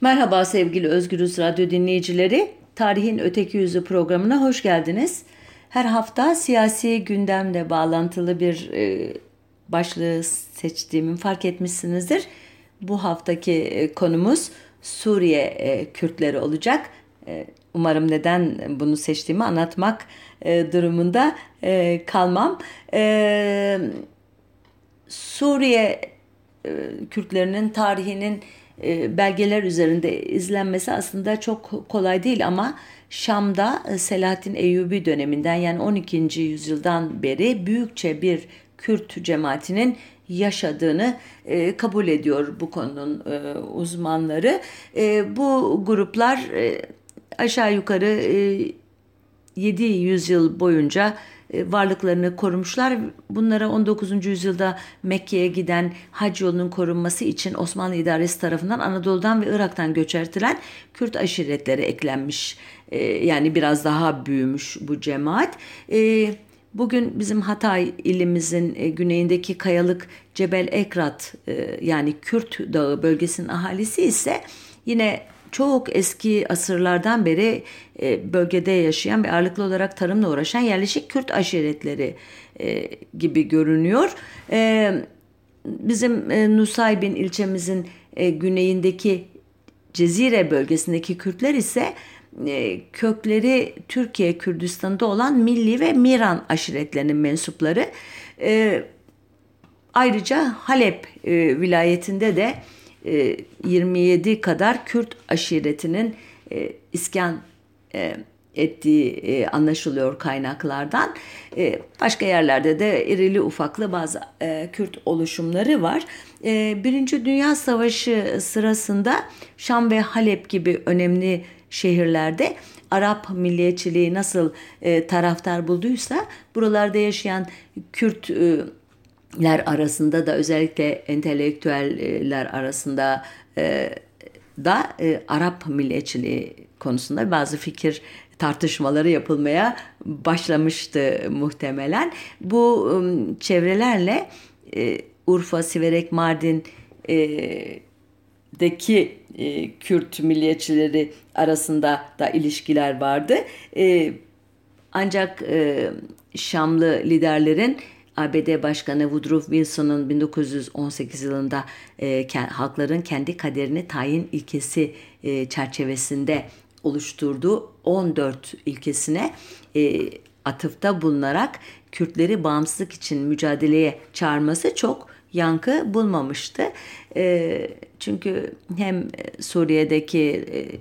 Merhaba sevgili Özgürüz Radyo dinleyicileri. Tarihin Öteki Yüzü programına hoş geldiniz. Her hafta siyasi gündemle bağlantılı bir e, başlığı seçtiğimi fark etmişsinizdir. Bu haftaki e, konumuz Suriye e, Kürtleri olacak. E, umarım neden bunu seçtiğimi anlatmak e, durumunda e, kalmam. E, Suriye e, Kürtlerinin tarihinin belgeler üzerinde izlenmesi aslında çok kolay değil ama Şam'da e, Selahattin Eyyubi döneminden yani 12. yüzyıldan beri büyükçe bir Kürt cemaatinin yaşadığını e, kabul ediyor bu konunun e, uzmanları. E, bu gruplar e, aşağı yukarı e, 7 yüzyıl boyunca e, varlıklarını korumuşlar. Bunlara 19. yüzyılda Mekke'ye giden hac yolunun korunması için Osmanlı idaresi tarafından Anadolu'dan ve Irak'tan göçertilen Kürt aşiretleri eklenmiş. E, yani biraz daha büyümüş bu cemaat. E, bugün bizim Hatay ilimizin güneyindeki kayalık Cebel Ekrat yani Kürt Dağı bölgesinin ahalisi ise yine çok eski asırlardan beri e, bölgede yaşayan ve ağırlıklı olarak tarımla uğraşan yerleşik Kürt aşiretleri e, gibi görünüyor. E, bizim e, Nusaybin ilçemizin e, güneyindeki Cezire bölgesindeki Kürtler ise e, kökleri Türkiye Kürdistan'da olan Milli ve Miran aşiretlerinin mensupları. E, ayrıca Halep e, vilayetinde de 27 e, kadar Kürt aşiretinin e, iskan e, ettiği anlaşılıyor kaynaklardan. Başka yerlerde de irili ufaklı bazı Kürt oluşumları var. Birinci Dünya Savaşı sırasında Şam ve Halep gibi önemli şehirlerde Arap milliyetçiliği nasıl taraftar bulduysa buralarda yaşayan Kürt ler arasında da özellikle entelektüeller arasında e, da e, Arap milliyetçiliği konusunda bazı fikir tartışmaları yapılmaya başlamıştı muhtemelen. Bu e, çevrelerle e, Urfa, Siverek, Mardin e, deki e, Kürt milliyetçileri arasında da ilişkiler vardı. E, ancak e, Şamlı liderlerin ABD Başkanı Woodrow Wilson'ın 1918 yılında e, halkların kendi kaderini tayin ilkesi e, çerçevesinde oluşturduğu 14 ilkesine e, atıfta bulunarak Kürtleri bağımsızlık için mücadeleye çağırması çok yankı bulmamıştı. E, çünkü hem Suriye'deki e,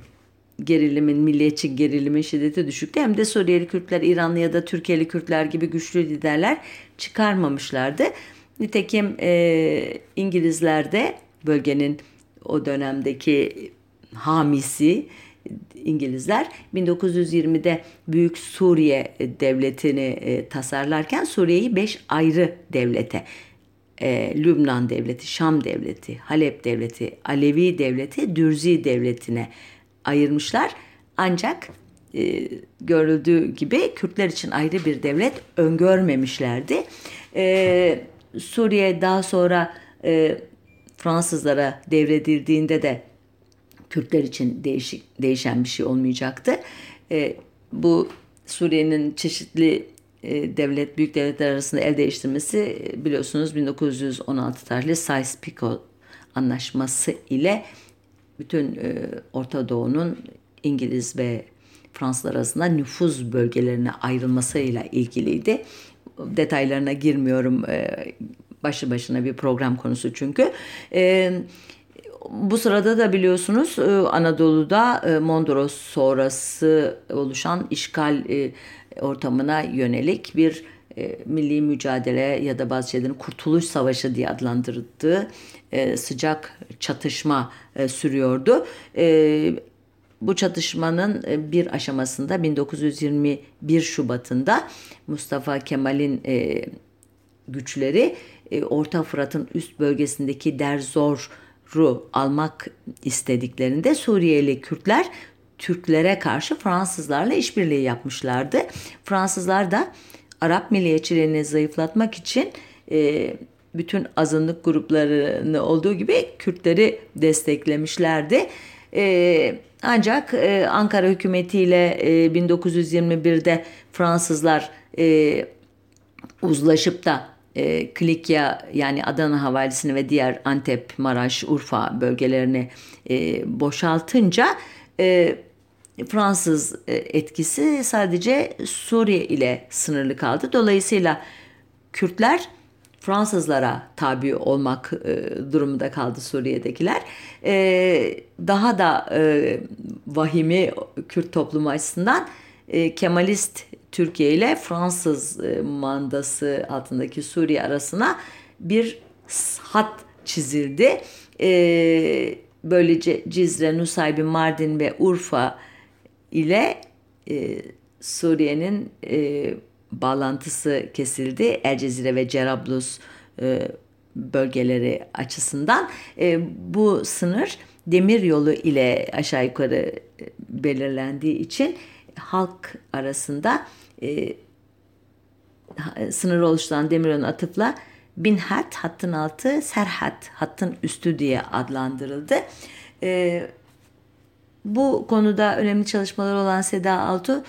gerilimin, milliyetçi gerilimin şiddeti düşüktü. Hem de Suriyeli Kürtler, İranlı ya da Türkiye'li Kürtler gibi güçlü liderler çıkarmamışlardı. Nitekim e, İngilizler de bölgenin o dönemdeki hamisi İngilizler 1920'de Büyük Suriye Devleti'ni e, tasarlarken Suriye'yi beş ayrı devlete e, Lübnan Devleti, Şam Devleti, Halep Devleti, Alevi Devleti, Dürzi Devleti'ne ayırmışlar. Ancak e, görüldüğü gibi Kürtler için ayrı bir devlet öngörmemişlerdi. E, Suriye daha sonra e, Fransızlara devredildiğinde de Kürtler için değişik, değişen bir şey olmayacaktı. E, bu Suriye'nin çeşitli e, devlet, büyük devletler arasında el değiştirmesi e, biliyorsunuz 1916 tarihli Sykes-Picot anlaşması ile bütün e, Orta Doğu'nun İngiliz ve Fransızlar arasında nüfuz bölgelerine ayrılmasıyla ilgiliydi. Detaylarına girmiyorum. E, başı başına bir program konusu çünkü. E, bu sırada da biliyorsunuz e, Anadolu'da Mondros sonrası oluşan işgal ortamına yönelik bir milli mücadele ya da bazı şeylerin kurtuluş savaşı diye adlandırıldığı e, sıcak çatışma sürüyordu. Bu çatışmanın e, bir aşamasında 1921 Şubat'ında Mustafa Kemal'in e, güçleri e, Orta Fırat'ın üst bölgesindeki Derzor'u almak istediklerinde Suriyeli Kürtler Türklere karşı Fransızlarla işbirliği yapmışlardı. Fransızlar da Arap milliyetçiliğini zayıflatmak için e, bütün azınlık gruplarını olduğu gibi Kürtleri desteklemişlerdi. E, ancak e, Ankara hükümetiyle e, 1921'de Fransızlar e, uzlaşıp da e, Klikya yani Adana havalisini ve diğer Antep, Maraş, Urfa bölgelerini e, boşaltınca e, Fransız e, etkisi sadece Suriye ile sınırlı kaldı. Dolayısıyla Kürtler Fransızlara tabi olmak e, durumunda kaldı Suriye'dekiler. E, daha da e, vahimi Kürt toplumu açısından e, Kemalist Türkiye ile Fransız e, mandası altındaki Suriye arasına bir hat çizildi. E, böylece Cizre, Nusaybin, Mardin ve Urfa ile e, Suriye'nin e, bağlantısı kesildi. El Cezire ve Cerablus e, bölgeleri açısından. E, bu sınır demir yolu ile aşağı yukarı e, belirlendiği için halk arasında e, sınır oluşturan demiryolu atıfla Binhat hattın altı, Serhat hattın üstü diye adlandırıldı. E, bu konuda önemli çalışmalar olan Seda Altu e,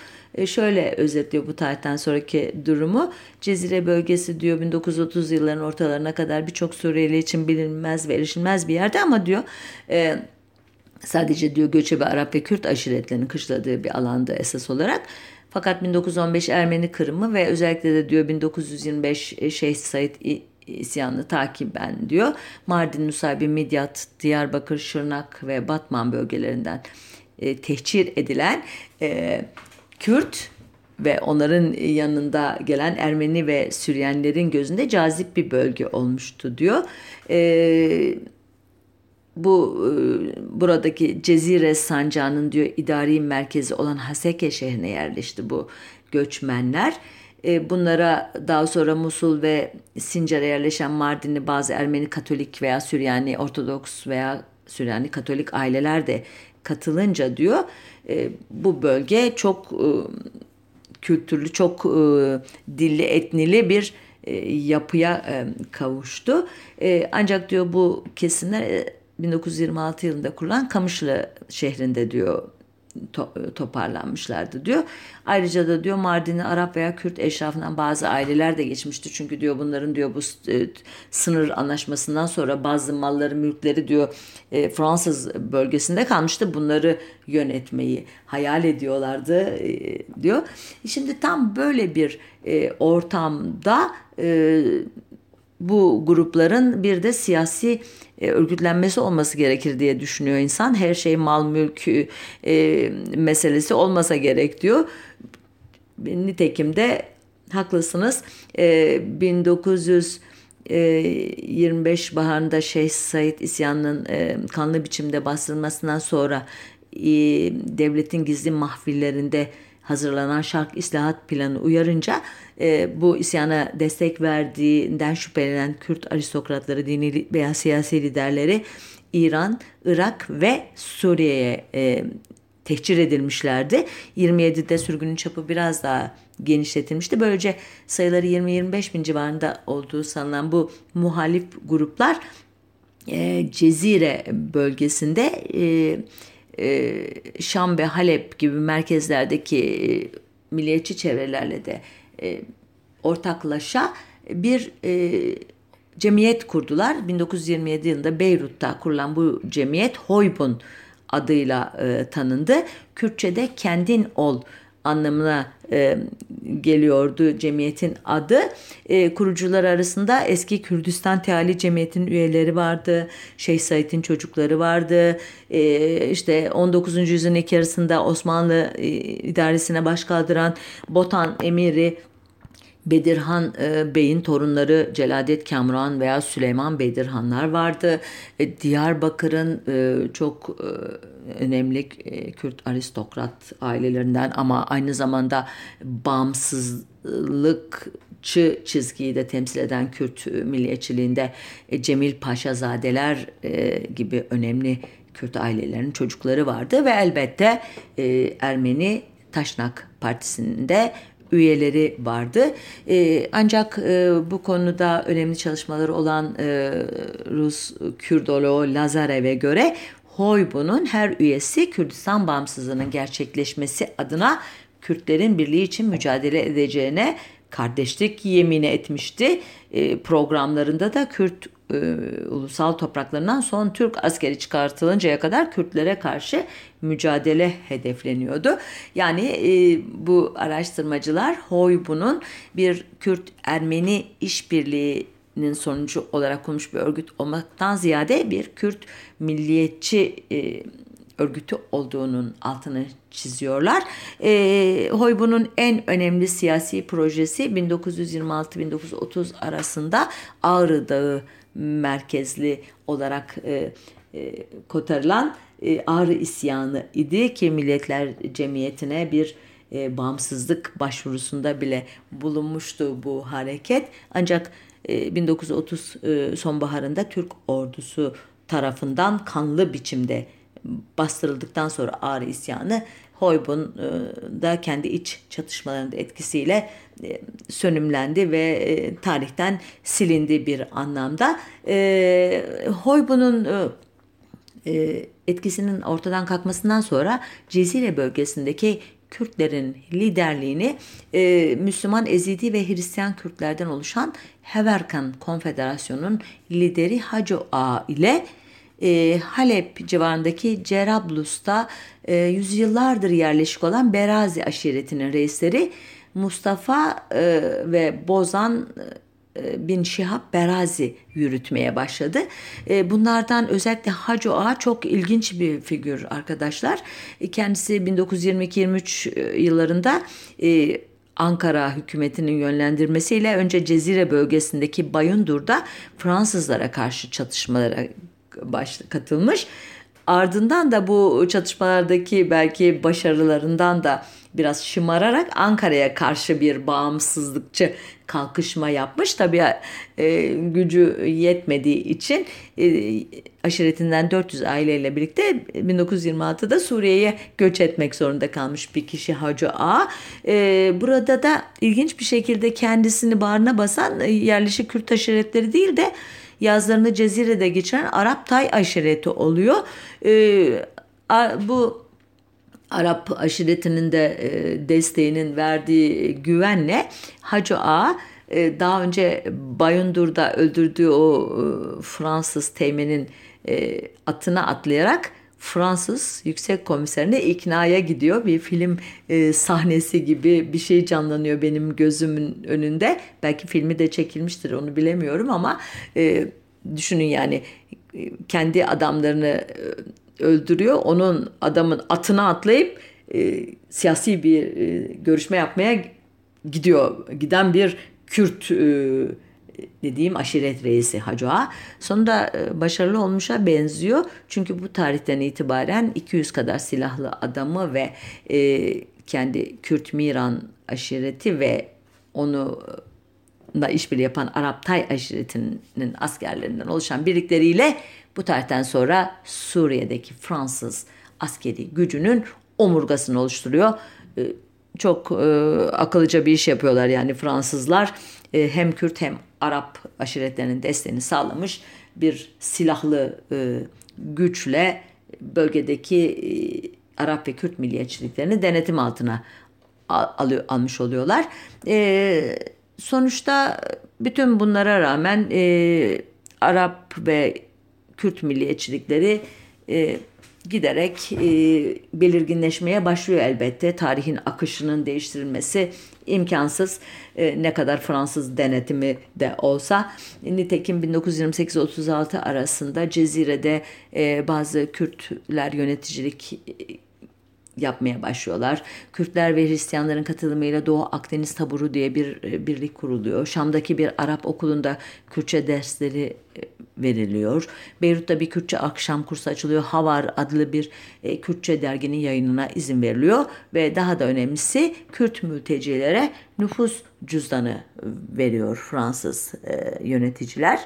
şöyle özetliyor bu tarihten sonraki durumu. Cezire bölgesi diyor 1930 yılların ortalarına kadar birçok Suriyeli için bilinmez ve erişilmez bir yerde ama diyor e, sadece diyor göçebe Arap ve Kürt aşiretlerinin kışladığı bir alanda esas olarak. Fakat 1915 Ermeni Kırımı ve özellikle de diyor 1925 e, Şeyh Said isyanını takiben diyor. Mardin, Nusaybin, Midyat, Diyarbakır, Şırnak ve Batman bölgelerinden e, tehcir edilen e, Kürt ve onların yanında gelen Ermeni ve Süryanilerin gözünde cazip bir bölge olmuştu diyor. E, bu e, buradaki Cezire Sancağı'nın diyor idari merkezi olan Haseke şehrine yerleşti bu göçmenler. E, bunlara daha sonra Musul ve Sincar'a yerleşen Mardinli bazı Ermeni Katolik veya Süryani Ortodoks veya Süryani Katolik aileler de katılınca diyor e, bu bölge çok e, kültürlü, çok e, dilli, etnili bir e, yapıya e, kavuştu. E, ancak diyor bu kesimler e, 1926 yılında kurulan Kamışlı şehrinde diyor to, toparlanmışlardı diyor. Ayrıca da diyor Mardin'in Arap veya Kürt eşrafından bazı aileler de geçmişti. Çünkü diyor bunların diyor bu e, sınır anlaşmasından sonra bazı malları, mülkleri diyor e, Fransız bölgesinde kalmıştı. Bunları yönetmeyi hayal ediyorlardı e, diyor. Şimdi tam böyle bir e, ortamda e, bu grupların bir de siyasi e, örgütlenmesi olması gerekir diye düşünüyor insan. Her şey mal mülk e, meselesi olmasa gerek diyor. Nitekim de haklısınız. E, 1900 25 baharında Şeyh Said isyanının e, kanlı biçimde bastırılmasından sonra e, devletin gizli mahfillerinde hazırlanan şark islahat planı uyarınca e, bu isyana destek verdiğinden şüphelenen Kürt aristokratları, dini veya siyasi liderleri İran, Irak ve Suriye'ye e, tehcir edilmişlerdi. 27'de sürgünün çapı biraz daha genişletilmişti. Böylece sayıları 20-25 bin civarında olduğu sanılan bu muhalif gruplar e, Cezire bölgesinde e, Şam ve Halep gibi merkezlerdeki e, milliyetçi çevrelerle de e, ortaklaşa bir e, cemiyet kurdular. 1927 yılında Beyrut'ta kurulan bu cemiyet Hoybun adıyla e, tanındı. Kürtçe'de kendin ol anlamına e, geliyordu cemiyetin adı. E, kurucular arasında eski Kürdistan Teali Cemiyeti'nin üyeleri vardı. Şeyh Said'in çocukları vardı. E, işte 19. yüzyılın ilk yarısında Osmanlı e, idaresine baş kaldıran Botan Emiri Bedirhan e, Bey'in torunları Celadet Kamran veya Süleyman Bedirhanlar vardı. E, Diyarbakır'ın e, çok e, önemli e, Kürt aristokrat ailelerinden ama aynı zamanda bağımsızlıkçı çizgiyi de temsil eden Kürt milliyetçiliğinde e, Cemil Paşazadeler e, gibi önemli Kürt ailelerinin çocukları vardı ve elbette Ermeni Taşnak Partisi'nde üyeleri vardı. Ancak bu konuda önemli çalışmaları olan Rus Kürdoloğu Lazarev'e göre Hoybu'nun her üyesi Kürdistan bağımsızlığının gerçekleşmesi adına Kürtlerin birliği için mücadele edeceğine kardeşlik yemini etmişti. E, programlarında da Kürt e, ulusal topraklarından son Türk askeri çıkartılıncaya kadar Kürtlere karşı mücadele hedefleniyordu. Yani e, bu araştırmacılar Hoybu'nun bir Kürt-Ermeni işbirliğinin sonucu olarak kurmuş bir örgüt olmaktan ziyade bir Kürt milliyetçi e, örgütü olduğunun altını çiziyorlar. E, Hoybu'nun en önemli siyasi projesi 1926-1930 arasında Ağrı Dağı merkezli olarak e, e, kotarılan e, Ağrı isyanı idi ki Milletler Cemiyeti'ne bir e, bağımsızlık başvurusunda bile bulunmuştu bu hareket. Ancak 1930 e, sonbaharında Türk ordusu tarafından kanlı biçimde bastırıldıktan sonra Ağrı isyanı Hoybun e, da kendi iç çatışmalarının etkisiyle e, sönümlendi ve tarihten silindi bir anlamda. Hoybun'un etkisinin ortadan kalkmasından sonra Cezire bölgesindeki Kürtlerin liderliğini Müslüman Ezidi ve Hristiyan Kürtlerden oluşan Heverkan Konfederasyonu'nun lideri Hacı Ağa ile e, Halep civarındaki Cerablus'ta e, yüzyıllardır yerleşik olan Berazi aşiretinin reisleri Mustafa e, ve Bozan e, bin Şihab Berazi yürütmeye başladı. E, bunlardan özellikle Hacı Ağa çok ilginç bir figür arkadaşlar. E, kendisi 1922-23 yıllarında Ankara hükümetinin yönlendirmesiyle önce Cezire bölgesindeki Bayındur'da Fransızlara karşı çatışmalara katılmış. Ardından da bu çatışmalardaki belki başarılarından da biraz şımararak Ankara'ya karşı bir bağımsızlıkçı kalkışma yapmış. Tabii e, gücü yetmediği için e, aşiretinden 400 aileyle birlikte 1926'da Suriye'ye göç etmek zorunda kalmış bir kişi Hacı A. E, burada da ilginç bir şekilde kendisini bağrına basan yerleşik Kürt aşiretleri değil de yazlarını Cezire'de geçiren Arap Tay aşireti oluyor. E, bu Arap aşiretinin de e, desteğinin verdiği güvenle Hacı Ağa e, daha önce Bayındur'da öldürdüğü o e, Fransız teğmenin atına atlayarak Fransız yüksek komiserine iknaya gidiyor. Bir film e, sahnesi gibi bir şey canlanıyor benim gözümün önünde. Belki filmi de çekilmiştir onu bilemiyorum ama e, düşünün yani kendi adamlarını öldürüyor. Onun adamın atına atlayıp e, siyasi bir e, görüşme yapmaya gidiyor. Giden bir Kürt e, dediğim aşiret reisi Hacı Ağa. Sonunda e, başarılı olmuşa benziyor. Çünkü bu tarihten itibaren 200 kadar silahlı adamı ve e, kendi Kürt Miran aşireti ve onu da işbirliği yapan Arap Tay aşiretinin askerlerinden oluşan birlikleriyle bu tarihten sonra Suriye'deki Fransız askeri gücünün omurgasını oluşturuyor. E, çok e, akıllıca bir iş yapıyorlar yani Fransızlar e, hem Kürt hem Arap aşiretlerinin desteğini sağlamış bir silahlı e, güçle bölgedeki e, Arap ve Kürt milliyetçiliklerini denetim altına al, almış oluyorlar. E, sonuçta bütün bunlara rağmen e, Arap ve Kürt milliyetçilikleri e, giderek e, belirginleşmeye başlıyor elbette. Tarihin akışının değiştirilmesi imkansız e, ne kadar Fransız denetimi de olsa. Nitekim 1928-36 arasında Cezire'de e, bazı Kürtler yöneticilik yapmaya başlıyorlar. Kürtler ve Hristiyanların katılımıyla Doğu Akdeniz Taburu diye bir e, birlik kuruluyor. Şam'daki bir Arap okulunda Kürtçe dersleri e, veriliyor. Beyrut'ta bir Kürtçe akşam kursu açılıyor. Havar adlı bir e, Kürtçe derginin yayınına izin veriliyor ve daha da önemlisi Kürt mültecilere nüfus cüzdanı veriyor Fransız yöneticiler.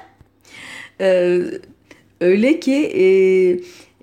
öyle ki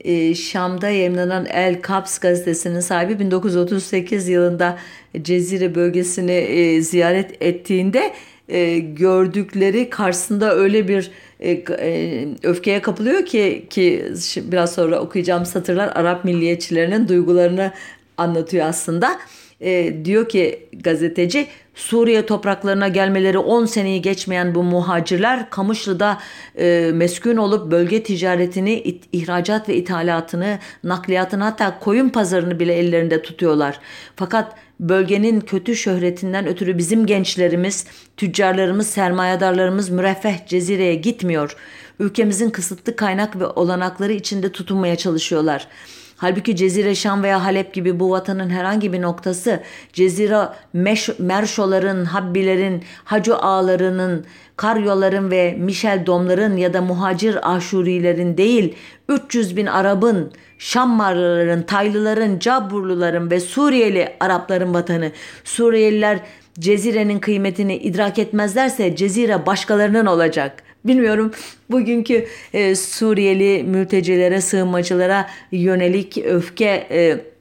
e, Şam'da yayınlanan El Kaps gazetesinin sahibi 1938 yılında Cezire bölgesini e, ziyaret ettiğinde e, gördükleri karşısında öyle bir e, e, öfkeye kapılıyor ki ki biraz sonra okuyacağım satırlar Arap milliyetçilerinin duygularını anlatıyor aslında. E, diyor ki gazeteci Suriye topraklarına gelmeleri 10 seneyi geçmeyen bu muhacirler Kamışlı'da e, meskun olup bölge ticaretini, it, ihracat ve ithalatını, nakliyatını hatta koyun pazarını bile ellerinde tutuyorlar. Fakat bölgenin kötü şöhretinden ötürü bizim gençlerimiz, tüccarlarımız, sermayedarlarımız müreffeh cezireye gitmiyor. Ülkemizin kısıtlı kaynak ve olanakları içinde tutunmaya çalışıyorlar.'' Halbuki Cezire Şam veya Halep gibi bu vatanın herhangi bir noktası Cezire Meş, Merşoların, Habbilerin, Hacı Ağalarının, Karyoların ve Michel Domların ya da muhacir Aşurilerin değil 300 bin Arap'ın, Şammarlıların, Taylıların, Caburluların ve Suriyeli Arapların vatanı. Suriyeliler Cezire'nin kıymetini idrak etmezlerse Cezire başkalarının olacak.'' Bilmiyorum bugünkü e, Suriyeli mültecilere, sığınmacılara yönelik öfke e,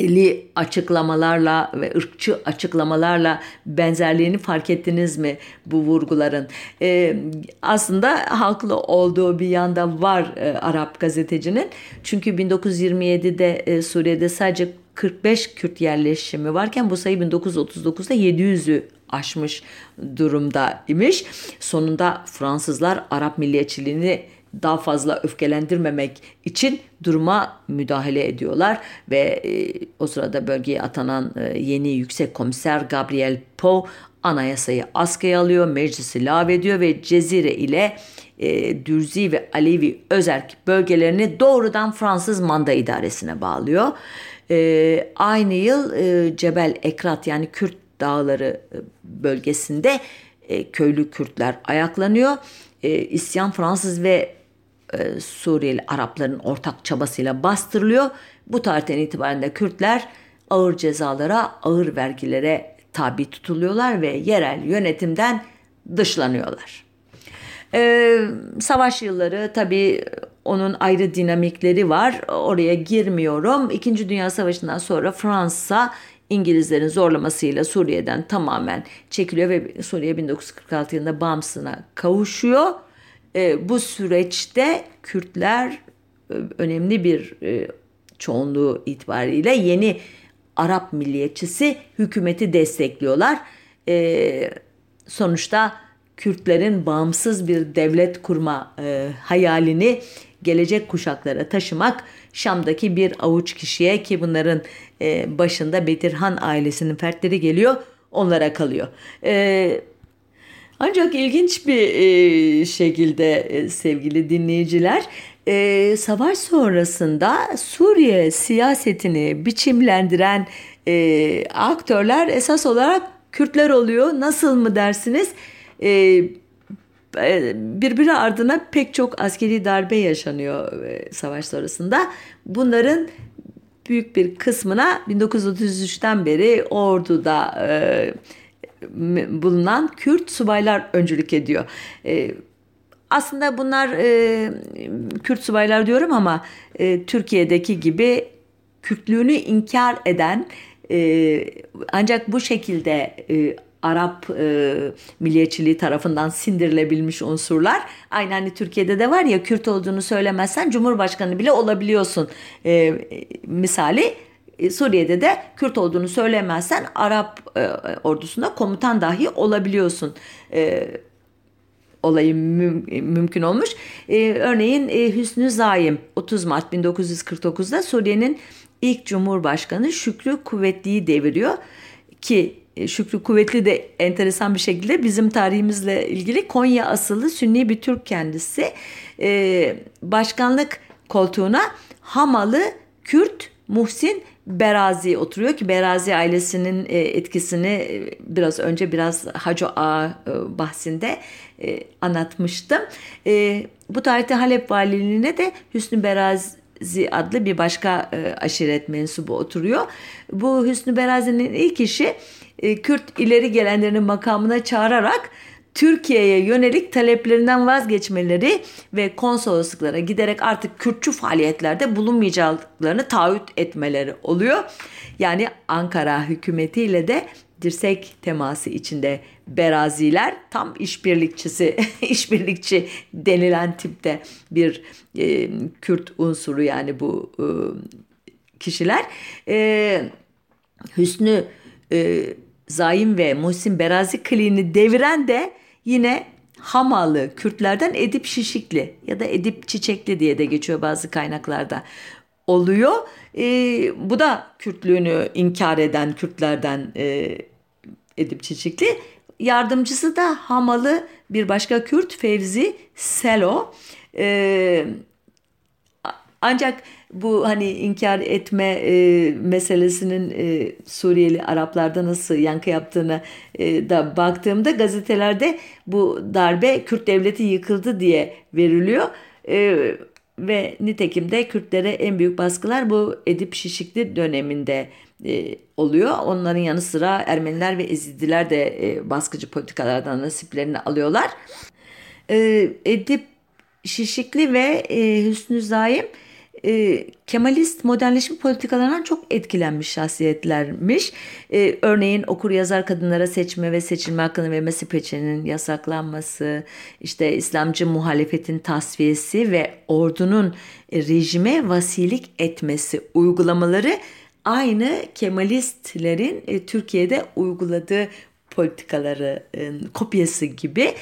eli açıklamalarla ve ırkçı açıklamalarla benzerliğini fark ettiniz mi bu vurguların? Ee, aslında haklı olduğu bir yanda var e, Arap gazetecinin. Çünkü 1927'de e, Suriye'de sadece 45 Kürt yerleşimi varken bu sayı 1939'da 700'ü aşmış durumda imiş. Sonunda Fransızlar Arap milliyetçiliğini daha fazla öfkelendirmemek için duruma müdahale ediyorlar ve e, o sırada bölgeye atanan e, yeni yüksek komiser Gabriel Poe anayasayı askıya alıyor, meclisi lağvediyor ve Cezire ile e, Dürzi ve Alevi Özerk bölgelerini doğrudan Fransız manda idaresine bağlıyor. Aynı yıl Cebel Ekrat yani Kürt dağları e, bölgesinde e, köylü Kürtler ayaklanıyor. E, isyan Fransız ve Suriyeli Arapların ortak çabasıyla bastırılıyor. Bu tarihten itibaren de Kürtler ağır cezalara, ağır vergilere tabi tutuluyorlar ve yerel yönetimden dışlanıyorlar. Ee, savaş yılları tabii onun ayrı dinamikleri var. Oraya girmiyorum. İkinci Dünya Savaşı'ndan sonra Fransa İngilizlerin zorlamasıyla Suriye'den tamamen çekiliyor ve Suriye 1946 yılında bağımsızlığına kavuşuyor. E, bu süreçte Kürtler e, önemli bir e, çoğunluğu itibariyle yeni Arap milliyetçisi hükümeti destekliyorlar. E, sonuçta Kürtlerin bağımsız bir devlet kurma e, hayalini gelecek kuşaklara taşımak Şam'daki bir avuç kişiye ki bunların e, başında Betirhan ailesinin fertleri geliyor onlara kalıyor. E, ancak ilginç bir e, şekilde sevgili dinleyiciler savaş sonrasında Suriye siyasetini biçimlendiren aktörler esas olarak Kürtler oluyor. Nasıl mı dersiniz? E, birbiri ardına pek çok askeri darbe yaşanıyor savaş sonrasında. Bunların büyük bir kısmına 1933'ten beri orduda e, bulunan Kürt subaylar öncülük ediyor. E, aslında bunlar e, Kürt subaylar diyorum ama e, Türkiye'deki gibi Kürtlüğünü inkar eden e, ancak bu şekilde e, Arap e, milliyetçiliği tarafından sindirilebilmiş unsurlar. Aynı hani Türkiye'de de var ya Kürt olduğunu söylemezsen Cumhurbaşkanı bile olabiliyorsun. E, misali e, Suriye'de de Kürt olduğunu söylemezsen Arap e, ordusunda komutan dahi olabiliyorsun. E, olayı müm- mümkün olmuş. E, örneğin e, Hüsnü Zaim 30 Mart 1949'da Suriye'nin ilk Cumhurbaşkanı Şükrü Kuvvetli'yi deviriyor ki e, Şükrü Kuvvetli de enteresan bir şekilde bizim tarihimizle ilgili Konya asıllı Sünni bir Türk kendisi. Ee, başkanlık koltuğuna Hamalı Kürt Muhsin Berazi oturuyor ki Berazi ailesinin e, etkisini e, biraz önce biraz Hacı Ağa bahsinde anlatmıştım. Bu tarihte Halep valiliğine de Hüsnü Berazi adlı bir başka aşiret mensubu oturuyor. Bu Hüsnü Berazi'nin ilk işi e, Kürt ileri gelenlerinin makamına çağırarak Türkiye'ye yönelik taleplerinden vazgeçmeleri ve konsolosluklara giderek artık Kürtçü faaliyetlerde bulunmayacaklarını taahhüt etmeleri oluyor. Yani Ankara hükümetiyle de dirsek teması içinde beraziler tam işbirlikçisi, işbirlikçi denilen tipte bir e, Kürt unsuru yani bu e, kişiler. E, Hüsnü e, Zaim ve Muhsin Berazi kliğini deviren de yine Hamalı Kürtlerden Edip Şişikli ya da Edip Çiçekli diye de geçiyor bazı kaynaklarda oluyor. E, bu da Kürtlüğünü inkar eden Kürtlerden e, Edip Çiçekli. Yardımcısı da Hamalı bir başka Kürt Fevzi Selo. E, ancak bu hani inkar etme e, meselesinin e, Suriyeli Araplarda nasıl yankı yaptığını e, da baktığımda gazetelerde bu darbe Kürt devleti yıkıldı diye veriliyor. E, ve nitekim de Kürtlere en büyük baskılar bu Edip Şişikli döneminde e, oluyor. Onların yanı sıra Ermeniler ve Ezidiler de e, baskıcı politikalardan nasiplerini alıyorlar. E, Edip Şişikli ve e, Hüsnü Zaim Kemalist modernleşme politikalarından çok etkilenmiş şahsiyetlermiş. E, örneğin okur yazar kadınlara seçme ve seçilme hakkını vermesi peçenin yasaklanması, işte İslamcı muhalefetin tasfiyesi ve ordunun rejime vasilik etmesi uygulamaları aynı Kemalistlerin e, Türkiye'de uyguladığı politikaları e, kopyası gibi.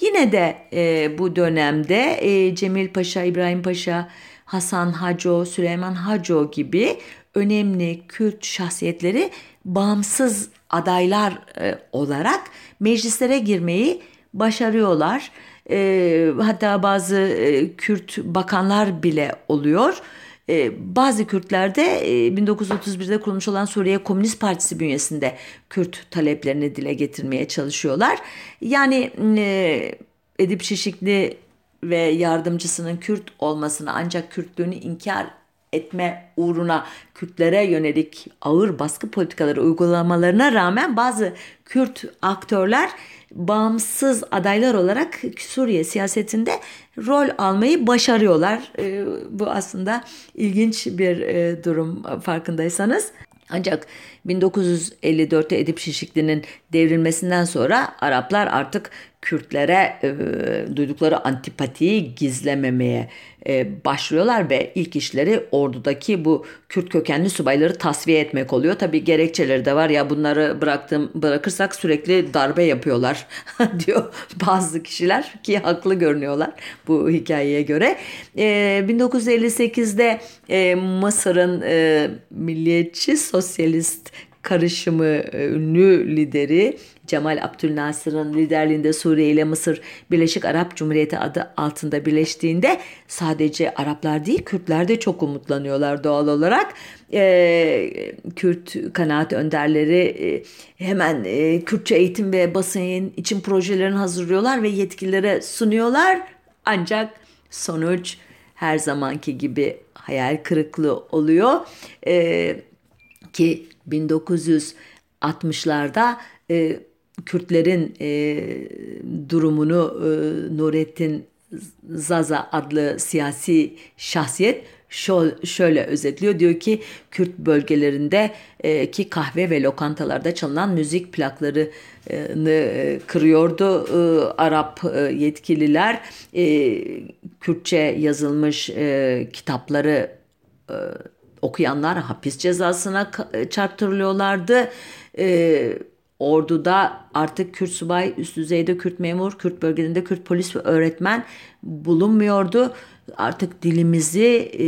Yine de e, bu dönemde e, Cemil Paşa, İbrahim Paşa, Hasan Haco, Süleyman Haco gibi önemli Kürt şahsiyetleri bağımsız adaylar e, olarak meclislere girmeyi başarıyorlar. E, hatta bazı e, Kürt bakanlar bile oluyor. E, bazı Kürtler de e, 1931'de kurulmuş olan Suriye Komünist Partisi bünyesinde Kürt taleplerini dile getirmeye çalışıyorlar. Yani e, Edip Şişikli ve yardımcısının Kürt olmasını ancak Kürtlüğünü inkar etme uğruna Kürtlere yönelik ağır baskı politikaları uygulamalarına rağmen bazı Kürt aktörler bağımsız adaylar olarak Suriye siyasetinde rol almayı başarıyorlar. Ee, bu aslında ilginç bir e, durum farkındaysanız. Ancak 1954'te Edip Şişikli'nin devrilmesinden sonra Araplar artık Kürtlere e, duydukları antipatiyi gizlememeye e, başlıyorlar ve ilk işleri ordudaki bu Kürt kökenli subayları tasfiye etmek oluyor. Tabi gerekçeleri de var ya bunları bıraktım bırakırsak sürekli darbe yapıyorlar diyor bazı kişiler ki haklı görünüyorlar bu hikayeye göre. E, 1958'de e, Mısır'ın e, milliyetçi sosyalist karışımı e, ünlü lideri Cemal Abdülnasır'ın liderliğinde Suriye ile Mısır Birleşik Arap Cumhuriyeti adı altında birleştiğinde sadece Araplar değil Kürtler de çok umutlanıyorlar doğal olarak. Ee, Kürt kanaat önderleri e, hemen e, Kürtçe eğitim ve basın için projelerini hazırlıyorlar ve yetkililere sunuyorlar. Ancak sonuç her zamanki gibi hayal kırıklığı oluyor. Ee, ki 1960'larda e, Kürtlerin e, durumunu e, Nurettin Zaza adlı siyasi şahsiyet şöyle özetliyor. Diyor ki Kürt bölgelerinde e, ki kahve ve lokantalarda çalınan müzik plaklarını e, kırıyordu e, Arap e, yetkililer. E, Kürtçe yazılmış e, kitapları e, okuyanlar hapis cezasına çarptırılıyorlardı. E, orduda artık Kürt subay, üst düzeyde Kürt memur, Kürt bölgelerinde Kürt polis ve öğretmen bulunmuyordu. Artık dilimizi e,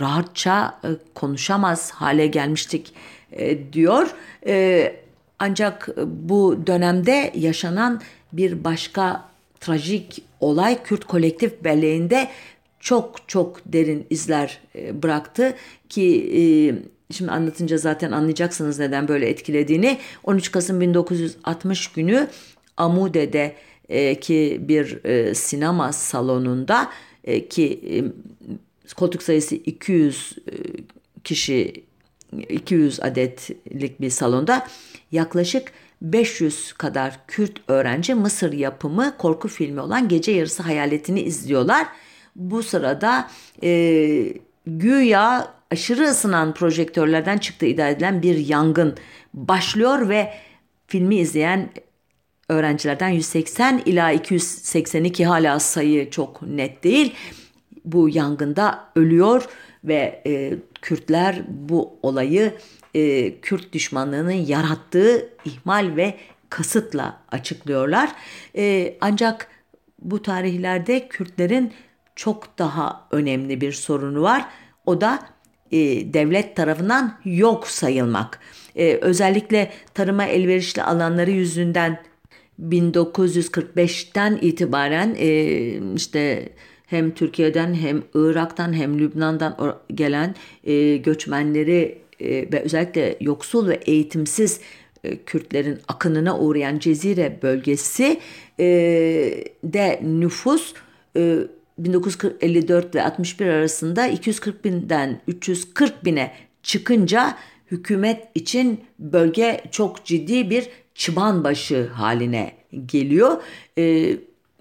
rahatça e, konuşamaz hale gelmiştik e, diyor. E, ancak bu dönemde yaşanan bir başka trajik olay Kürt kolektif belleğinde çok çok derin izler e, bıraktı ki e, şimdi anlatınca zaten anlayacaksınız neden böyle etkilediğini. 13 Kasım 1960 günü Amude'de e, ki bir sinema salonunda ki koltuk sayısı 200 kişi 200 adetlik bir salonda yaklaşık 500 kadar Kürt öğrenci Mısır yapımı korku filmi olan Gece Yarısı Hayaletini izliyorlar. Bu sırada e, güya aşırı ısınan projektörlerden çıktığı iddia edilen bir yangın başlıyor ve filmi izleyen öğrencilerden 180 ila 282 hala sayı çok net değil. Bu yangında ölüyor ve e, Kürtler bu olayı e, Kürt düşmanlığının yarattığı ihmal ve kasıtla açıklıyorlar. E, ancak bu tarihlerde Kürtlerin çok daha önemli bir sorunu var. O da e, devlet tarafından yok sayılmak. E, özellikle tarıma elverişli alanları yüzünden 1945'ten itibaren e, işte hem Türkiye'den hem Irak'tan hem Lübnan'dan gelen göçmenleri ve özellikle yoksul ve eğitimsiz Kürtlerin akınına uğrayan Cezire bölgesi de nüfus 1954 ve 61 arasında 240 binden 340 bine çıkınca hükümet için bölge çok ciddi bir çıban başı haline geliyor. E,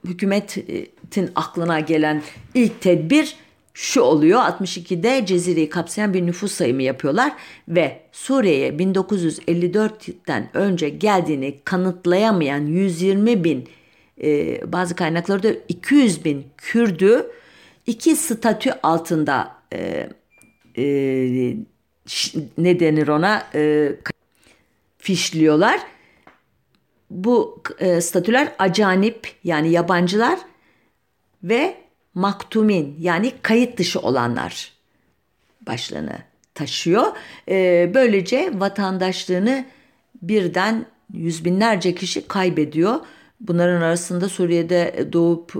hükümetin aklına gelen ilk tedbir şu oluyor 62'de Cezire'yi kapsayan bir nüfus sayımı yapıyorlar ve Suriye'ye 1954'ten önce geldiğini kanıtlayamayan 120 bin e, bazı kaynaklarda 200 bin Kürdü iki statü altında e, e, ne denir ona e, fişliyorlar. Bu e, statüler acanip yani yabancılar ve maktumin yani kayıt dışı olanlar başlığını taşıyor. E, böylece vatandaşlığını birden yüz binlerce kişi kaybediyor. Bunların arasında Suriye'de doğup e,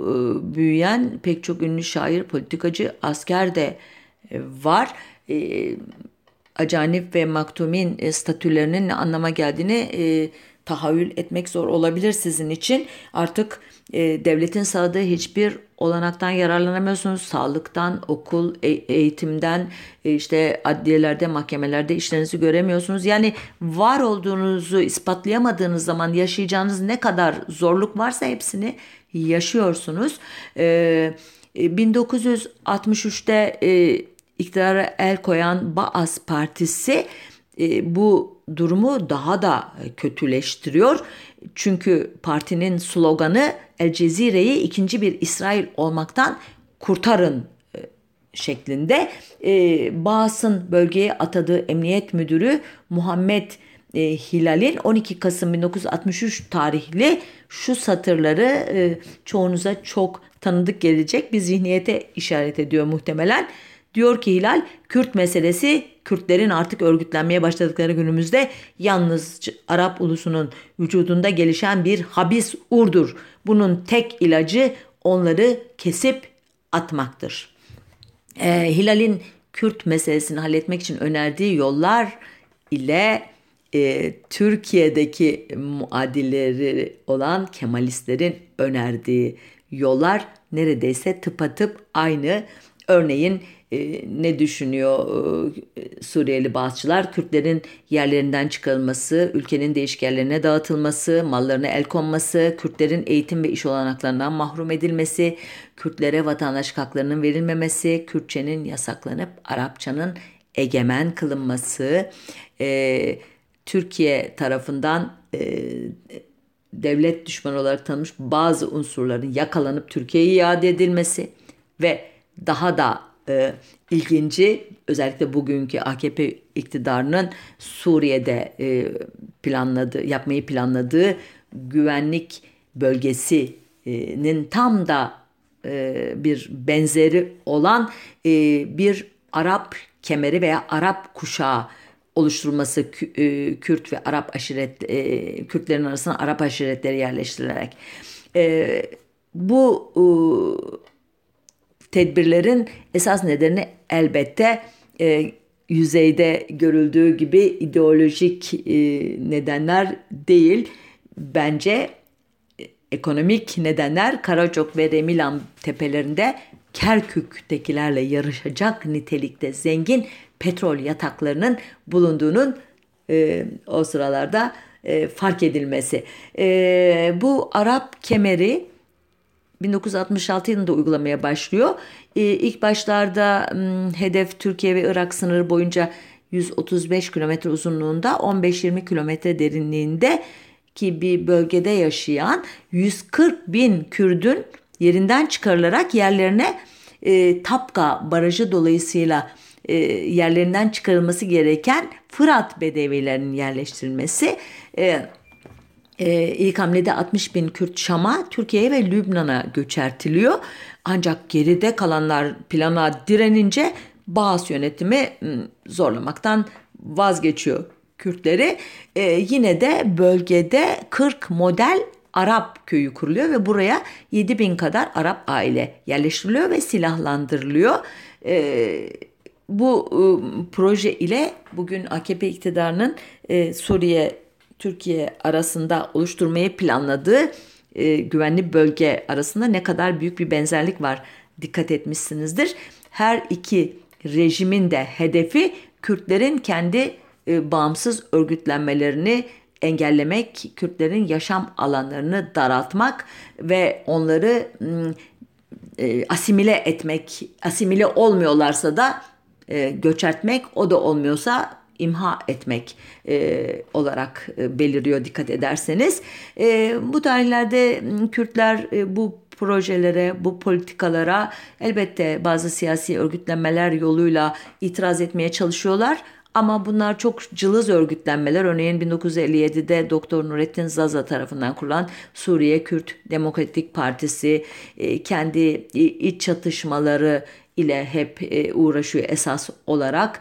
büyüyen pek çok ünlü şair, politikacı, asker de e, var. E, acanip ve maktumin statülerinin anlama geldiğini tahayyül etmek zor olabilir sizin için. Artık e, devletin sağladığı hiçbir olanaktan yararlanamıyorsunuz. Sağlıktan, okul, e- eğitimden, e, işte adliyelerde, mahkemelerde işlerinizi göremiyorsunuz. Yani var olduğunuzu ispatlayamadığınız zaman yaşayacağınız ne kadar zorluk varsa hepsini yaşıyorsunuz. E, 1963'te e, e, iktidara el koyan Baas Partisi e, bu durumu daha da kötüleştiriyor. Çünkü partinin sloganı El Cezire'yi ikinci bir İsrail olmaktan kurtarın e, şeklinde. E, Baas'ın bölgeye atadığı emniyet müdürü Muhammed e, Hilal'in 12 Kasım 1963 tarihli şu satırları e, çoğunuza çok tanıdık gelecek bir zihniyete işaret ediyor muhtemelen. Diyor ki Hilal, Kürt meselesi Kürtlerin artık örgütlenmeye başladıkları günümüzde yalnız Arap ulusunun vücudunda gelişen bir habis urdur. Bunun tek ilacı onları kesip atmaktır. Ee, Hilal'in Kürt meselesini halletmek için önerdiği yollar ile e, Türkiye'deki muadilleri olan Kemalistlerin önerdiği yollar neredeyse tıpatıp aynı. Örneğin e, ne düşünüyor e, Suriyeli bağışçılar? Kürtlerin yerlerinden çıkarılması, ülkenin değişik yerlerine dağıtılması, mallarına el konması, Kürtlerin eğitim ve iş olanaklarından mahrum edilmesi, Kürtlere vatandaşlık haklarının verilmemesi, Kürtçenin yasaklanıp Arapçanın egemen kılınması, e, Türkiye tarafından e, devlet düşmanı olarak tanınmış bazı unsurların yakalanıp Türkiye'ye iade edilmesi ve daha da e, ilginci. Özellikle bugünkü AKP iktidarının Suriye'de e, planladığı, yapmayı planladığı güvenlik bölgesinin tam da e, bir benzeri olan e, bir Arap kemeri veya Arap kuşağı oluşturulması e, Kürt ve Arap aşiret e, Kürtlerin arasına Arap aşiretleri yerleştirilerek. E, bu e, tedbirlerin esas nedeni elbette e, yüzeyde görüldüğü gibi ideolojik e, nedenler değil. Bence e, ekonomik nedenler Karacok ve Remilan tepelerinde Kerkük'tekilerle yarışacak nitelikte zengin petrol yataklarının bulunduğunun e, o sıralarda e, fark edilmesi. E, bu Arap kemeri 1966 yılında uygulamaya başlıyor. E, ilk başlarda hedef Türkiye ve Irak sınırı boyunca 135 kilometre uzunluğunda 15-20 kilometre derinliğinde ki bir bölgede yaşayan 140 bin Kürdün yerinden çıkarılarak yerlerine e, Tapka Barajı dolayısıyla e, yerlerinden çıkarılması gereken Fırat Bedevilerinin yerleştirilmesi. E, e, ilk hamlede 60 bin Kürt Şam'a, Türkiye'ye ve Lübnan'a göçertiliyor. Ancak geride kalanlar plana direnince Bağız yönetimi zorlamaktan vazgeçiyor Kürtleri. E, yine de bölgede 40 model Arap köyü kuruluyor ve buraya 7 bin kadar Arap aile yerleştiriliyor ve silahlandırılıyor. E, bu e, proje ile bugün AKP iktidarının e, Suriye Türkiye arasında oluşturmayı planladığı e, güvenli bölge arasında ne kadar büyük bir benzerlik var dikkat etmişsinizdir. Her iki rejimin de hedefi Kürtlerin kendi e, bağımsız örgütlenmelerini engellemek, Kürtlerin yaşam alanlarını daraltmak ve onları e, asimile etmek, asimile olmuyorlarsa da e, göçertmek, o da olmuyorsa imha etmek e, olarak e, beliriyor dikkat ederseniz. E, bu tarihlerde Kürtler e, bu projelere, bu politikalara elbette bazı siyasi örgütlenmeler yoluyla itiraz etmeye çalışıyorlar. Ama bunlar çok cılız örgütlenmeler. Örneğin 1957'de Doktor Nurettin Zaza tarafından kurulan Suriye Kürt Demokratik Partisi e, kendi iç çatışmaları ile hep e, uğraşıyor esas olarak.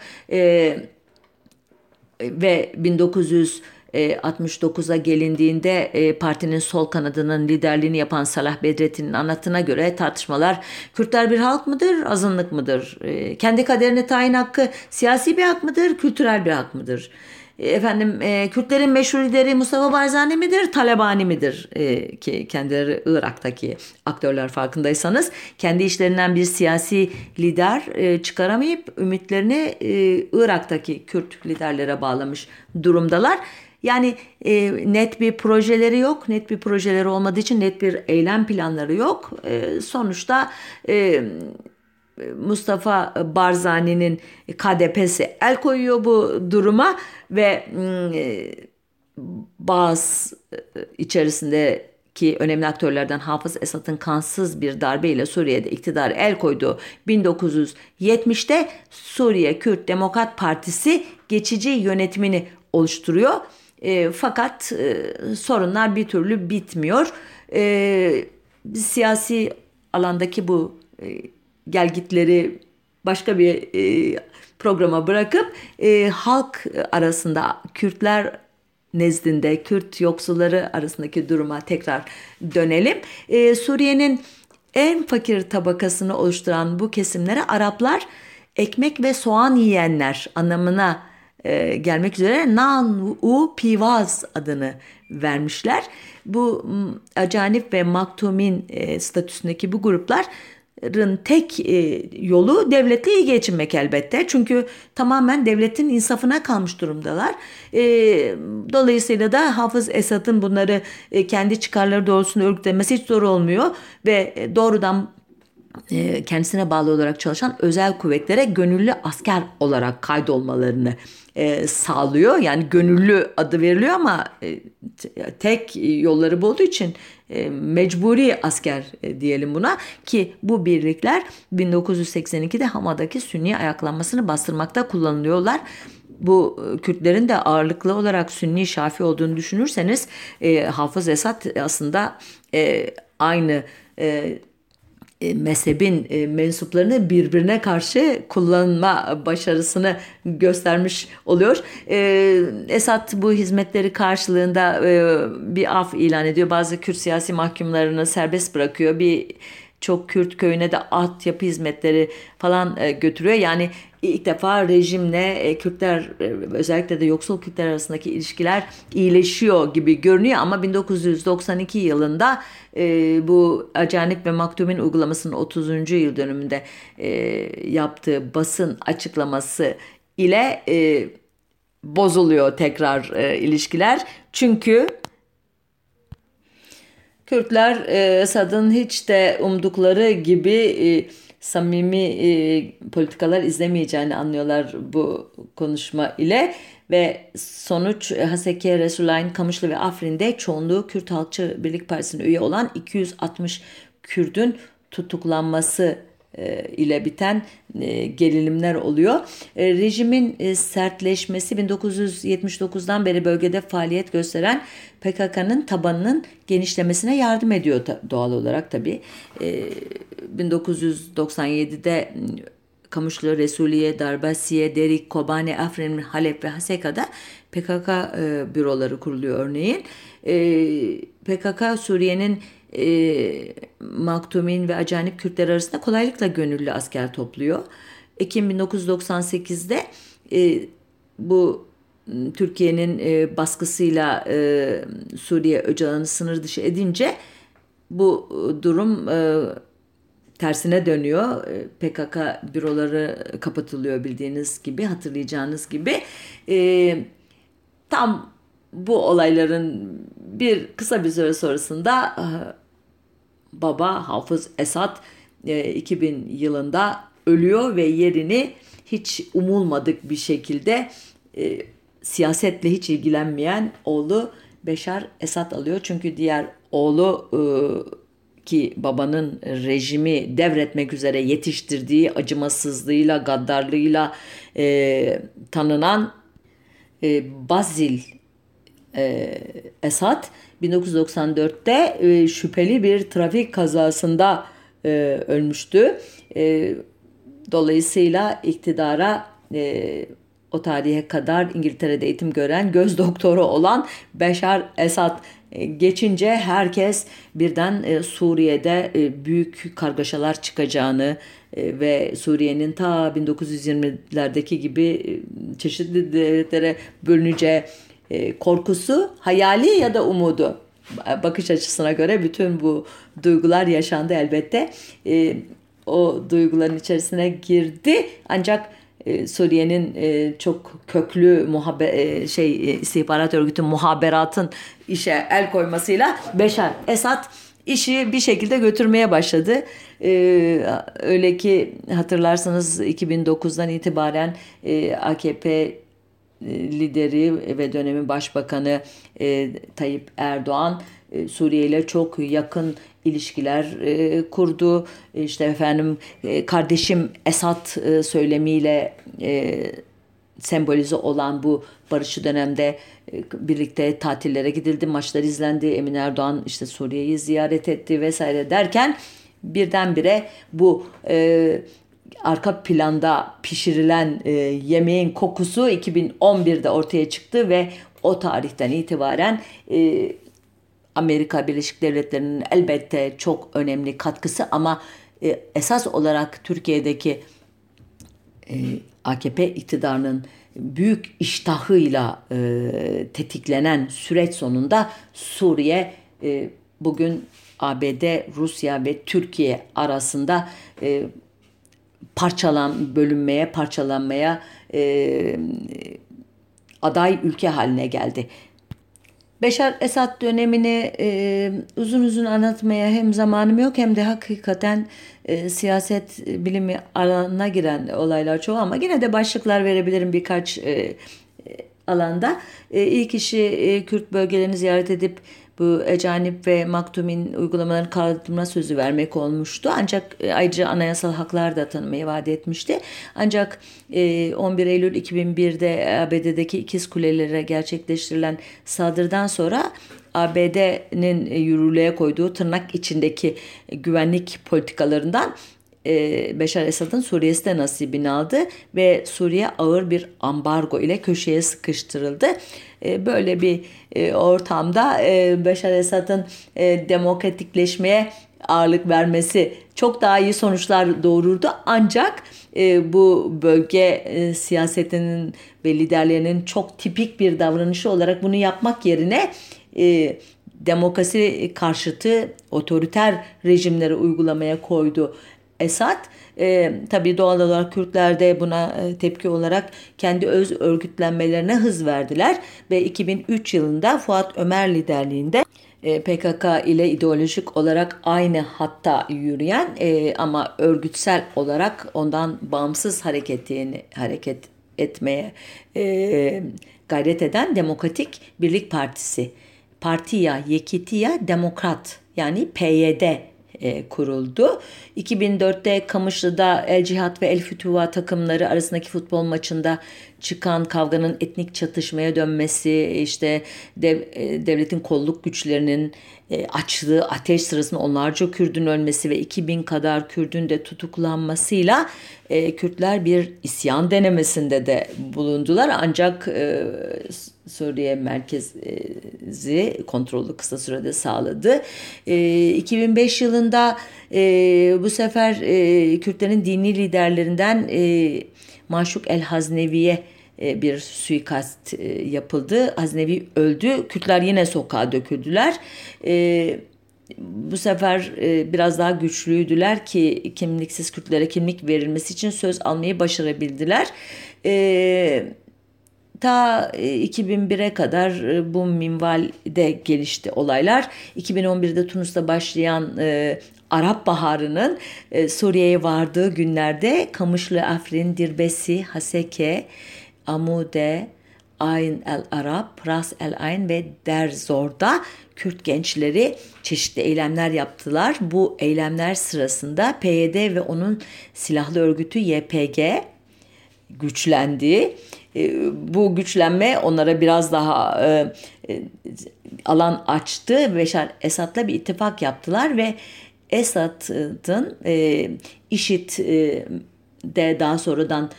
Ve 1900 69'a gelindiğinde e, partinin sol kanadının liderliğini yapan Salah Bedrettin'in anlatına göre tartışmalar Kürtler bir halk mıdır, azınlık mıdır? E, kendi kaderini tayin hakkı siyasi bir hak mıdır, kültürel bir hak mıdır? Efendim e, Kürtlerin meşhur lideri Mustafa Barzani midir, Talebani midir e, ki kendileri Irak'taki aktörler farkındaysanız kendi işlerinden bir siyasi lider e, çıkaramayıp ümitlerini e, Irak'taki Kürt liderlere bağlamış durumdalar. Yani e, net bir projeleri yok. Net bir projeleri olmadığı için net bir eylem planları yok. E, sonuçta e, Mustafa Barzani'nin KDP'si el koyuyor bu duruma ve e, bazı e, içerisinde ki önemli aktörlerden Hafız Esad'ın kansız bir darbeyle Suriye'de iktidar el koyduğu 1970'te Suriye Kürt Demokrat Partisi geçici yönetimini oluşturuyor. E, fakat e, sorunlar bir türlü bitmiyor. E, siyasi alandaki bu e, gelgitleri başka bir e, programa bırakıp e, halk arasında Kürtler nezdinde Kürt yoksulları arasındaki duruma tekrar dönelim. E, Suriye'nin en fakir tabakasını oluşturan bu kesimlere Araplar ekmek ve soğan yiyenler anlamına e, gelmek üzere Nan-u Pivaz adını vermişler. Bu acanip ve maktumin e, statüsündeki bu gruplar tek e, yolu devletle iyi geçinmek elbette. Çünkü tamamen devletin insafına kalmış durumdalar. E, dolayısıyla da Hafız Esad'ın bunları e, kendi çıkarları doğrultusunda örgütlemesi hiç zor olmuyor ve doğrudan kendisine bağlı olarak çalışan özel kuvvetlere gönüllü asker olarak kaydolmalarını e, sağlıyor. Yani gönüllü adı veriliyor ama e, tek yolları bu olduğu için e, mecburi asker e, diyelim buna ki bu birlikler 1982'de Hama'daki Sünni ayaklanmasını bastırmakta kullanılıyorlar bu e, Kürtlerin de ağırlıklı olarak Sünni Şafi olduğunu düşünürseniz e, Hafız Esad aslında e, aynı e, mezhebin e, mensuplarını birbirine karşı kullanma başarısını göstermiş oluyor. E, Esad bu hizmetleri karşılığında bir af ilan ediyor. Bazı Kürt siyasi mahkumlarını serbest bırakıyor. Bir çok Kürt köyüne de at yapı hizmetleri falan götürüyor. Yani ilk defa rejimle e, Kürtler e, özellikle de yoksul Kürtler arasındaki ilişkiler iyileşiyor gibi görünüyor ama 1992 yılında e, bu Acanip ve Maktumin uygulamasının 30. yıl dönümünde e, yaptığı basın açıklaması ile e, bozuluyor tekrar e, ilişkiler. Çünkü Kürtler e, Esad'ın hiç de umdukları gibi e, samimi e, politikalar izlemeyeceğini anlıyorlar bu konuşma ile. Ve sonuç Haseki, Resulayn, Kamışlı ve Afrin'de çoğunluğu Kürt Halkçı Birlik Partisi'ne üye olan 260 Kürt'ün tutuklanması ile biten e, gerilimler oluyor. E, rejimin sertleşmesi 1979'dan beri bölgede faaliyet gösteren PKK'nın tabanının genişlemesine yardım ediyor doğal olarak tabii. 1997'de Kamışlı, Resuliye, Darbasiye, Derik, Kobane, Afrin, Halep ve Haseka'da PKK büroları kuruluyor örneğin. PKK Suriye'nin e, Maktumin ve Acanip Kürtler arasında kolaylıkla gönüllü asker topluyor. Ekim 1998'de e, bu Türkiye'nin e, baskısıyla e, Suriye Öcalan'ı sınır dışı edince bu durum e, tersine dönüyor. E, PKK büroları kapatılıyor bildiğiniz gibi, hatırlayacağınız gibi. E, tam bu olayların bir kısa bir süre sonrasında e, baba Hafız Esad 2000 e, yılında ölüyor ve yerini hiç umulmadık bir şekilde e, siyasetle hiç ilgilenmeyen oğlu Beşar Esad alıyor. Çünkü diğer oğlu e, ki babanın rejimi devretmek üzere yetiştirdiği acımasızlığıyla, gaddarlığıyla e, tanınan e, Bazil e, Esad 1994'te e, şüpheli bir trafik kazasında e, ölmüştü. E, dolayısıyla iktidara e, o tarihe kadar İngiltere'de eğitim gören göz doktoru olan Beşar Esad e, geçince herkes birden e, Suriye'de e, büyük kargaşalar çıkacağını ve Suriye'nin ta 1920'lerdeki gibi çeşitli devletlere bölüneceği e, korkusu, hayali ya da umudu bakış açısına göre bütün bu duygular yaşandı elbette. E, o duyguların içerisine girdi ancak e, Suriye'nin çok köklü muhabe şey istihbarat örgütü muhaberatın işe el koymasıyla Beşar Esad işi bir şekilde götürmeye başladı. öyle ki hatırlarsanız 2009'dan itibaren AKP lideri ve dönemin başbakanı e, Tayyip Erdoğan e, Suriye ile çok yakın ilişkiler e, kurdu. İşte efendim e, kardeşim Esad e, söylemiyle e, sembolize olan bu barışçı dönemde e, birlikte tatillere gidildi, maçlar izlendi. Emin Erdoğan işte Suriye'yi ziyaret etti vesaire derken birdenbire bu e, arka planda pişirilen e, yemeğin kokusu 2011'de ortaya çıktı ve o tarihten itibaren e, Amerika Birleşik Devletleri'nin elbette çok önemli katkısı ama e, esas olarak Türkiye'deki e, AKP iktidarının büyük iştahıyla e, tetiklenen süreç sonunda Suriye e, bugün ABD, Rusya ve Türkiye arasında e, parçalan, bölünmeye, parçalanmaya e, aday ülke haline geldi. Beşar Esad dönemini e, uzun uzun anlatmaya hem zamanım yok hem de hakikaten e, siyaset bilimi alanına giren olaylar çoğu ama yine de başlıklar verebilirim birkaç e, alanda. E, ilk işi e, Kürt bölgelerini ziyaret edip bu Ecanip ve Maktum'in uygulamaların kaldırma sözü vermek olmuştu. Ancak e, ayrıca anayasal haklar da tanımayı vaat etmişti. Ancak 11 e, Eylül 2001'de ABD'deki ikiz kulelere gerçekleştirilen saldırıdan sonra ABD'nin yürürlüğe koyduğu tırnak içindeki güvenlik politikalarından e, Beşar Esad'ın Suriye'sinde nasibini aldı ve Suriye ağır bir ambargo ile köşeye sıkıştırıldı. E, böyle bir e, ortamda e, Beşar Esad'ın e, demokratikleşmeye ağırlık vermesi çok daha iyi sonuçlar doğururdu. Ancak e, bu bölge e, siyasetinin ve liderlerinin çok tipik bir davranışı olarak bunu yapmak yerine e, demokrasi karşıtı otoriter rejimleri uygulamaya koydu. Esad. E, tabii doğal olarak Kürtler de buna e, tepki olarak kendi öz örgütlenmelerine hız verdiler ve 2003 yılında Fuat Ömer liderliğinde e, PKK ile ideolojik olarak aynı hatta yürüyen e, ama örgütsel olarak ondan bağımsız hareketini hareket etmeye e, gayret eden Demokratik Birlik Partisi. Partiya Yekitiya Demokrat yani PYD e, kuruldu. 2004'te Kamışlı'da El Cihat ve El Fütuva takımları arasındaki futbol maçında çıkan kavganın etnik çatışmaya dönmesi, işte dev, e, devletin kolluk güçlerinin e, açlığı ateş sırasında onlarca Kürdün ölmesi ve 2000 kadar Kürdün de tutuklanmasıyla e, Kürtler bir isyan denemesinde de bulundular. Ancak e, Suriye merkezi kontrolü kısa sürede sağladı. E, 2005 yılında e, bu sefer e, Kürtlerin dini liderlerinden e, Maşuk El Haznevi'ye e, bir suikast e, yapıldı. Haznevi öldü. Kürtler yine sokağa döküldüler. E, bu sefer biraz daha güçlüydüler ki kimliksiz Kürtlere kimlik verilmesi için söz almayı başarabildiler. Ta 2001'e kadar bu minvalde gelişti olaylar. 2011'de Tunus'ta başlayan Arap Baharı'nın Suriye'ye vardığı günlerde Kamışlı, Afrin, Dirbesi, Haseke, Amude, Ayn el Arap, Ras el Ayn ve Derzor'da Kürt gençleri çeşitli eylemler yaptılar. Bu eylemler sırasında PYD ve onun silahlı örgütü YPG güçlendi. E, bu güçlenme onlara biraz daha e, e, alan açtı. Beşar Esad'la bir ittifak yaptılar ve Esad'ın e, IŞİD de daha sonradan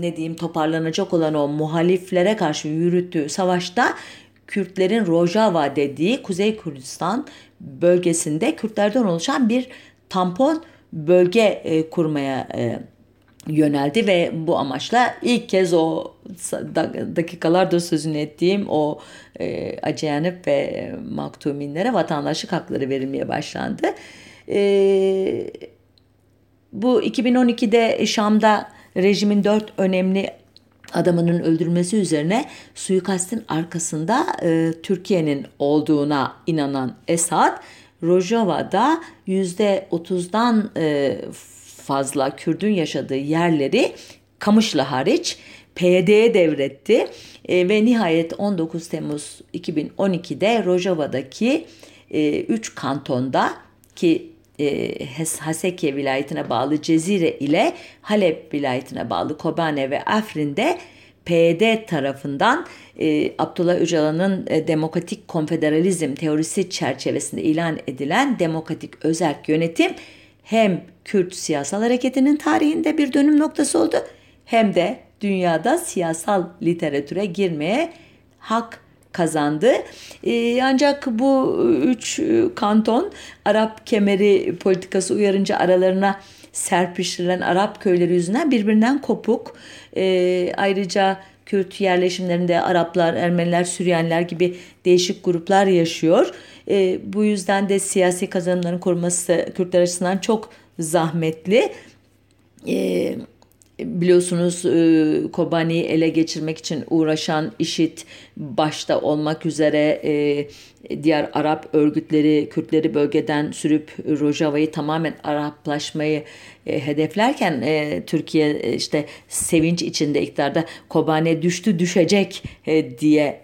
ne diyeyim toparlanacak olan o muhaliflere karşı yürüttüğü savaşta Kürtlerin Rojava dediği Kuzey Kürdistan bölgesinde Kürtlerden oluşan bir tampon bölge e, kurmaya e, yöneldi ve bu amaçla ilk kez o dakikalarda sözünü ettiğim o e, Aceyanip ve Maktuminlere vatandaşlık hakları verilmeye başlandı. E, bu 2012'de Şam'da rejimin dört önemli adamının öldürülmesi üzerine suikastin arkasında e, Türkiye'nin olduğuna inanan Esad, Rojava'da yüzde otuzdan e, fazla Kürdün yaşadığı yerleri Kamışlı hariç PYD'ye devretti. E, ve nihayet 19 Temmuz 2012'de Rojava'daki 3 e, kantonda ki e, Haseke vilayetine bağlı Cezire ile Halep vilayetine bağlı Kobane ve Afrin'de PYD tarafından e, Abdullah Öcalan'ın e, demokratik konfederalizm teorisi çerçevesinde ilan edilen demokratik özerk yönetim hem Kürt siyasal hareketinin tarihinde bir dönüm noktası oldu hem de dünyada siyasal literatüre girmeye hak kazandı. E, ancak bu üç kanton Arap kemeri politikası uyarınca aralarına serpiştirilen Arap köyleri yüzünden birbirinden kopuk. E, ayrıca Kürt yerleşimlerinde Araplar, Ermeniler, Süryaniler gibi değişik gruplar yaşıyor. E, bu yüzden de siyasi kazanımların korunması Kürtler açısından çok zahmetli. E, biliyorsunuz e, Kobani'yi ele geçirmek için uğraşan IŞİD başta olmak üzere e, diğer Arap örgütleri Kürtleri bölgeden sürüp Rojava'yı tamamen Araplaşmayı e, hedeflerken Türkiye işte sevinç içinde iktidarda Kobane düştü düşecek diye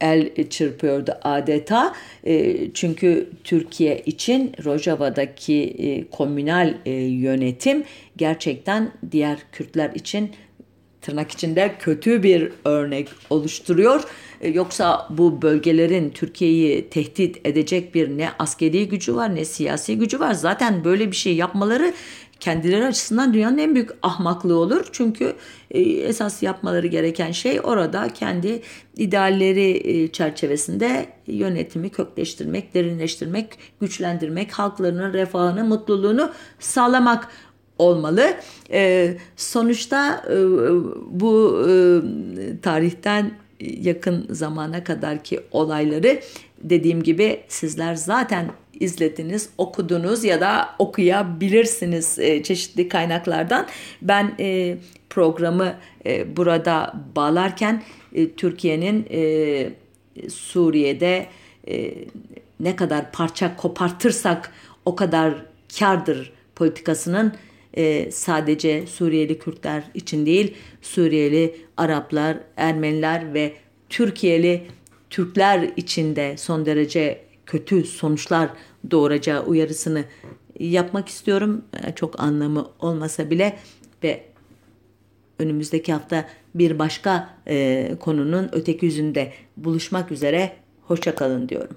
el çırpıyordu adeta. E, çünkü Türkiye için Rojava'daki e, komünal e, yönetim gerçekten diğer Kürtler için tırnak içinde kötü bir örnek oluşturuyor. E, yoksa bu bölgelerin Türkiye'yi tehdit edecek bir ne askeri gücü var ne siyasi gücü var. Zaten böyle bir şey yapmaları kendileri açısından dünyanın en büyük ahmaklığı olur. Çünkü e, esas yapmaları gereken şey orada kendi idealleri e, çerçevesinde yönetimi kökleştirmek, derinleştirmek, güçlendirmek, halklarının refahını, mutluluğunu sağlamak olmalı. E, sonuçta bu tarihten yakın zamana kadar ki olayları dediğim gibi sizler zaten izlediniz, okudunuz ya da okuyabilirsiniz e, çeşitli kaynaklardan. Ben e, programı e, burada bağlarken Türkiye'nin Suriye'de ne kadar parça kopartırsak o kadar kardır politikasının sadece Suriyeli Kürtler için değil, Suriyeli Araplar, Ermeniler ve Türkiye'li Türkler için de son derece kötü sonuçlar doğuracağı uyarısını yapmak istiyorum. E, Çok anlamı olmasa bile ve önümüzdeki hafta bir başka e, konunun öteki yüzünde buluşmak üzere. Hoşça kalın diyorum.